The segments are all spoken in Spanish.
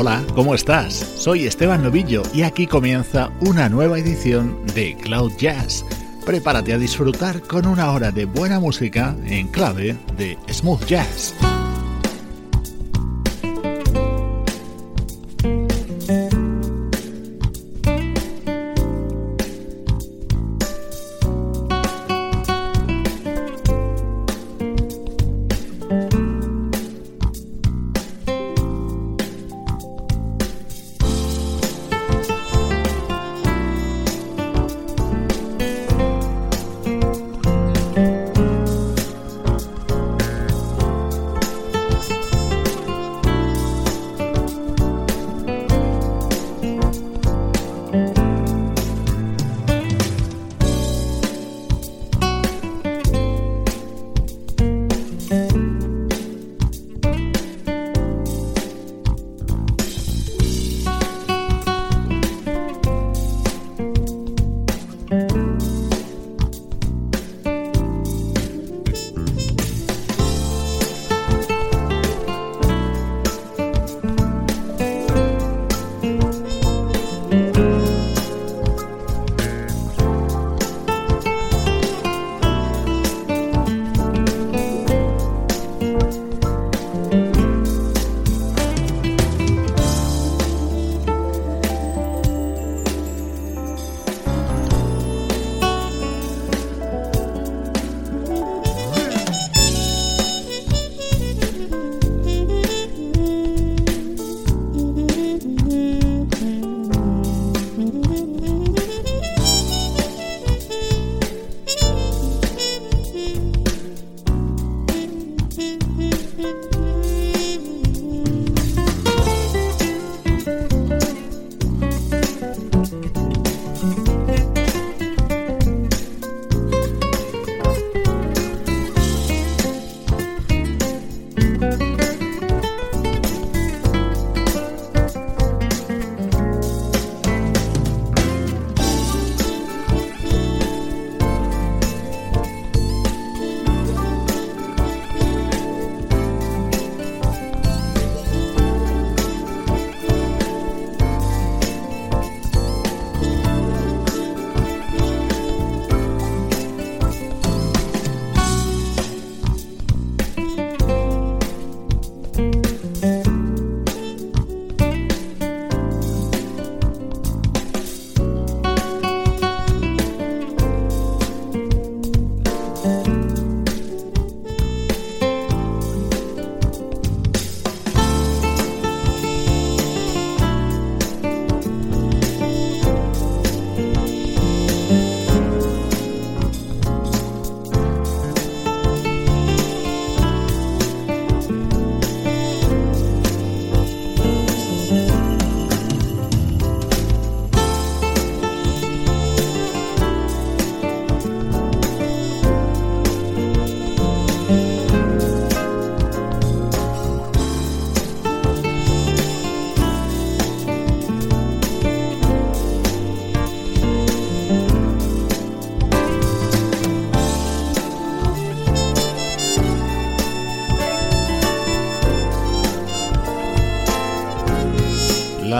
Hola, ¿cómo estás? Soy Esteban Novillo y aquí comienza una nueva edición de Cloud Jazz. Prepárate a disfrutar con una hora de buena música en clave de smooth jazz.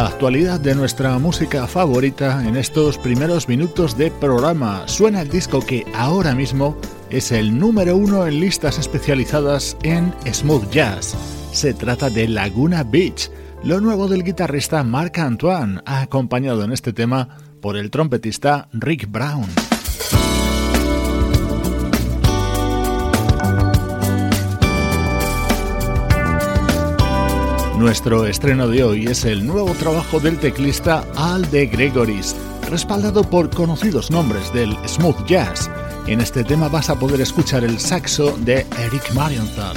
Actualidad de nuestra música favorita en estos primeros minutos de programa. Suena el disco que ahora mismo es el número uno en listas especializadas en smooth jazz. Se trata de Laguna Beach, lo nuevo del guitarrista Marc Antoine, acompañado en este tema por el trompetista Rick Brown. Nuestro estreno de hoy es el nuevo trabajo del teclista Al de Gregoris, respaldado por conocidos nombres del smooth jazz. En este tema vas a poder escuchar el saxo de Eric Marienthal.